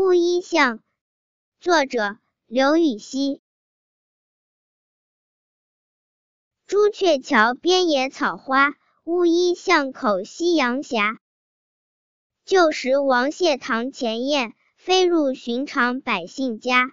乌衣巷作者刘禹锡。朱雀桥边野草花乌衣巷口夕阳斜。旧时王谢堂前燕飞入寻常百姓家